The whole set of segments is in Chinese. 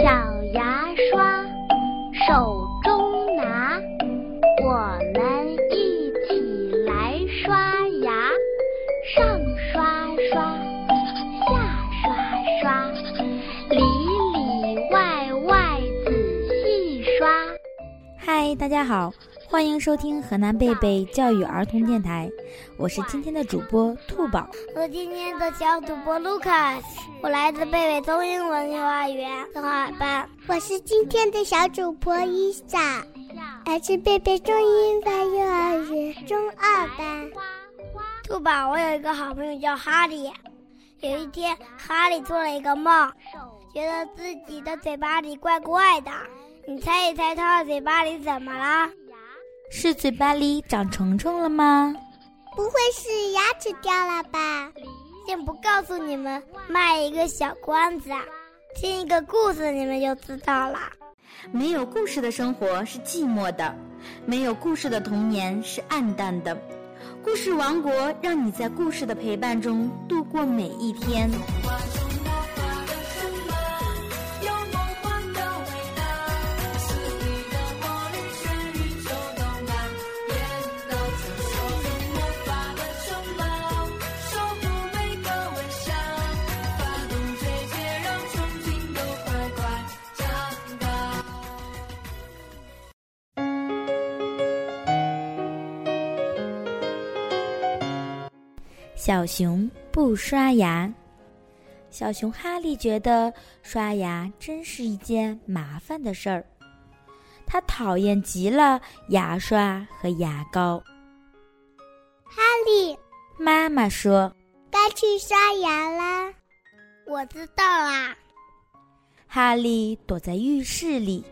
小牙刷，手中拿，我们一起来刷牙。上刷刷，下刷刷，里里外外仔细刷。嗨，大家好，欢迎收听河南贝贝教育儿童电台，我是今天的主播兔宝。我是今天的小主播 Lucas，我来自贝贝中英文幼儿园中二班。我是今天的小主播伊莎，来自贝贝中英文幼儿园中二班。兔宝，我有一个好朋友叫哈利。有一天，哈利做了一个梦，觉得自己的嘴巴里怪怪的。你猜一猜，他的嘴巴里怎么了？是嘴巴里长虫虫了吗？不会是牙齿掉了吧？先不告诉你们，卖一个小关子，听一个故事，你们就知道了。没有故事的生活是寂寞的，没有故事的童年是暗淡的。故事王国让你在故事的陪伴中度过每一天。小熊不刷牙。小熊哈利觉得刷牙真是一件麻烦的事儿，他讨厌极了牙刷和牙膏。哈利，妈妈说：“该去刷牙啦。”我知道啦。哈利躲在浴室里，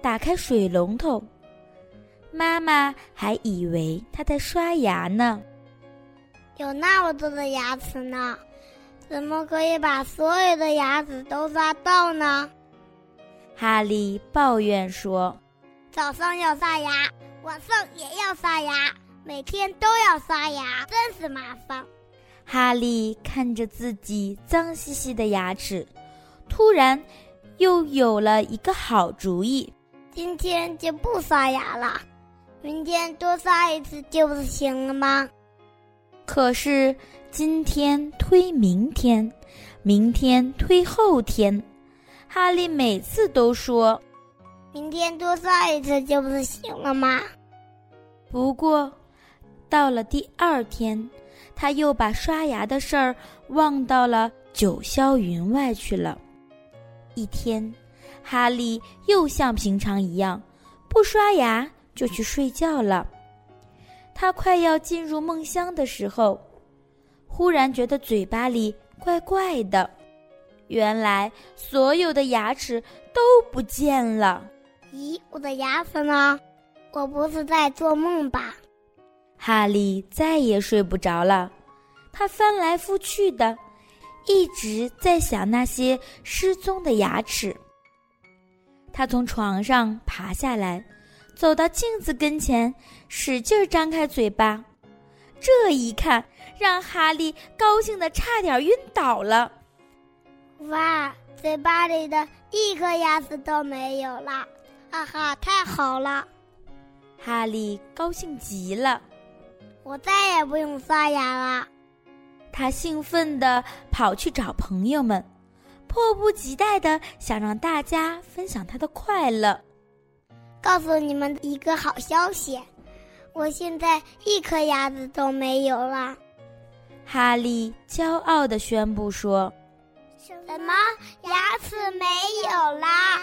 打开水龙头。妈妈还以为他在刷牙呢。有那么多的牙齿呢，怎么可以把所有的牙齿都刷到呢？哈利抱怨说：“早上要刷牙，晚上也要刷牙，每天都要刷牙，真是麻烦。”哈利看着自己脏兮兮的牙齿，突然又有了一个好主意：今天就不刷牙了，明天多刷一次就不行了吗？可是今天推明天，明天推后天，哈利每次都说：“明天多刷一次就不是行了吗？”不过，到了第二天，他又把刷牙的事儿忘到了九霄云外去了。一天，哈利又像平常一样，不刷牙就去睡觉了。他快要进入梦乡的时候，忽然觉得嘴巴里怪怪的。原来所有的牙齿都不见了。咦，我的牙齿呢？我不是在做梦吧？哈利再也睡不着了，他翻来覆去的，一直在想那些失踪的牙齿。他从床上爬下来。走到镜子跟前，使劲张开嘴巴，这一看让哈利高兴的差点晕倒了。哇，嘴巴里的一颗牙齿都没有了！哈哈，太好了！哈利高兴极了，我再也不用刷牙了。他兴奋地跑去找朋友们，迫不及待地想让大家分享他的快乐。告诉你们一个好消息，我现在一颗牙齿都没有了。哈利骄傲地宣布说：“什么？牙齿没有啦？”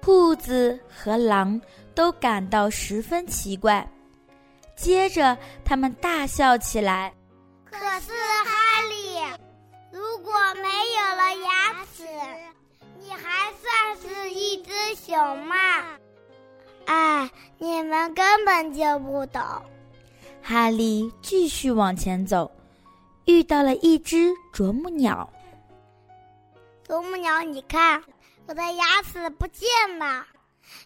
兔子和狼都感到十分奇怪，接着他们大笑起来。可是哈利，如果没有了牙齿，你还算是一只熊吗？哎，你们根本就不懂。哈利继续往前走，遇到了一只啄木鸟。啄木鸟，你看，我的牙齿不见了，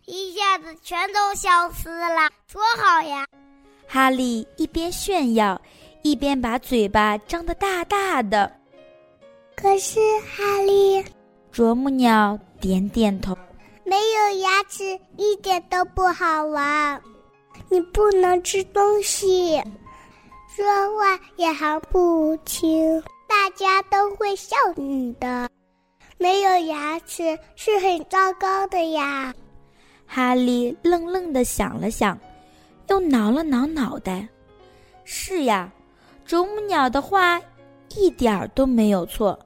一下子全都消失了，多好呀！哈利一边炫耀，一边把嘴巴张得大大的。可是，哈利，啄木鸟点点头。没有牙齿一点都不好玩。你不能吃东西，说话也还不清，大家都会笑你的。没有牙齿是很糟糕的呀。哈利愣愣的想了想，又挠了挠脑袋。是呀，啄木鸟的话一点儿都没有错。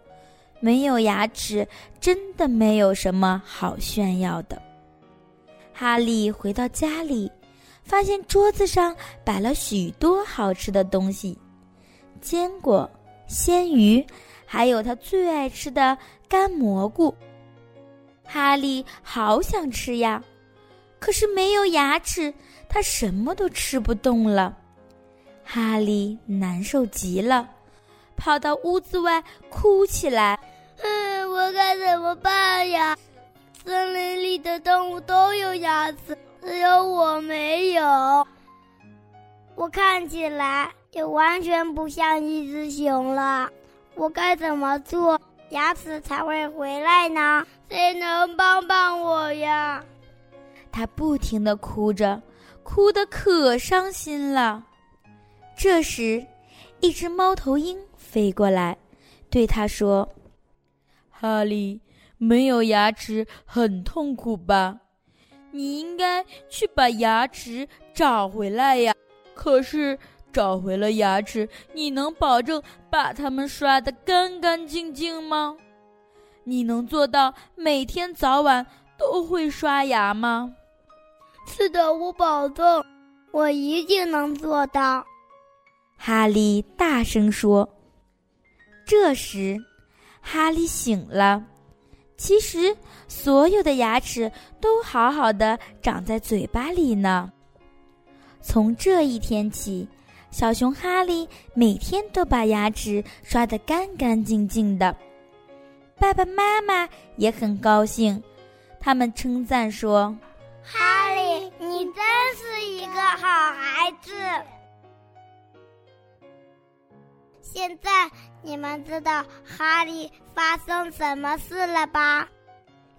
没有牙齿真的没有什么好炫耀的。哈利回到家里。发现桌子上摆了许多好吃的东西，坚果、鲜鱼，还有他最爱吃的干蘑菇。哈利好想吃呀，可是没有牙齿，他什么都吃不动了。哈利难受极了，跑到屋子外哭起来：“，该怎么办呀？森林里的动物都有牙齿。”只有我没有，我看起来也完全不像一只熊了。我该怎么做，牙齿才会回来呢？谁能帮帮我呀？他不停的哭着，哭得可伤心了。这时，一只猫头鹰飞过来，对他说：“哈利，没有牙齿很痛苦吧？”你应该去把牙齿找回来呀！可是找回了牙齿，你能保证把它们刷得干干净净吗？你能做到每天早晚都会刷牙吗？是的，我保证，我一定能做到。哈利大声说。这时，哈利醒了。其实，所有的牙齿都好好的长在嘴巴里呢。从这一天起，小熊哈利每天都把牙齿刷得干干净净的。爸爸妈妈也很高兴，他们称赞说：“哈利，你真是一个好孩子。”现在。你们知道哈利发生什么事了吧？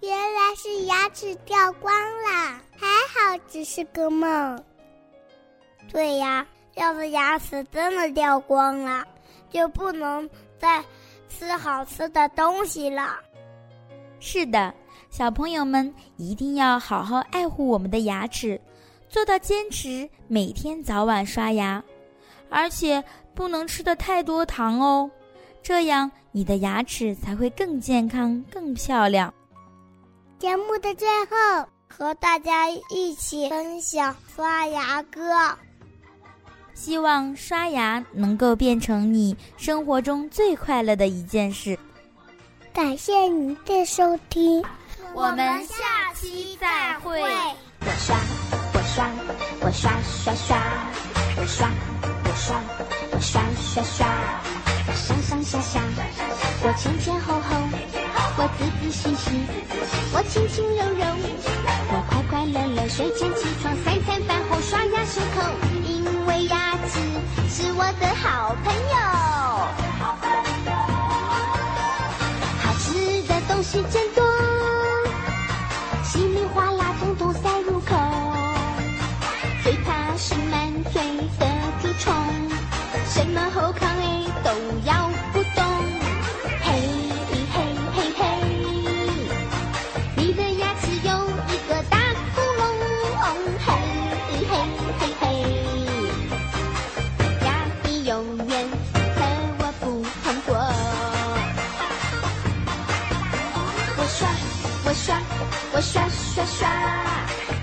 原来是牙齿掉光了，还好只是个梦。对呀，要是牙齿真的掉光了，就不能再吃好吃的东西了。是的，小朋友们一定要好好爱护我们的牙齿，做到坚持每天早晚刷牙，而且不能吃的太多糖哦。这样，你的牙齿才会更健康、更漂亮。节目的最后，和大家一起分享刷牙歌。希望刷牙能够变成你生活中最快乐的一件事。感谢您的收听，我们下期再会。我刷，我刷，我刷刷刷，我刷，我刷，我刷刷刷。上上下下，我前前后后，我仔仔细细，我轻轻柔柔，我快快乐乐，睡前起床，三餐饭后刷牙漱口，因为牙齿是我的好朋友。好吃的东西真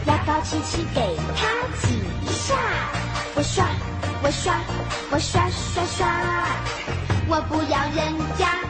牙膏琪琪给他挤一下。我刷我刷我刷刷刷。我不要人家。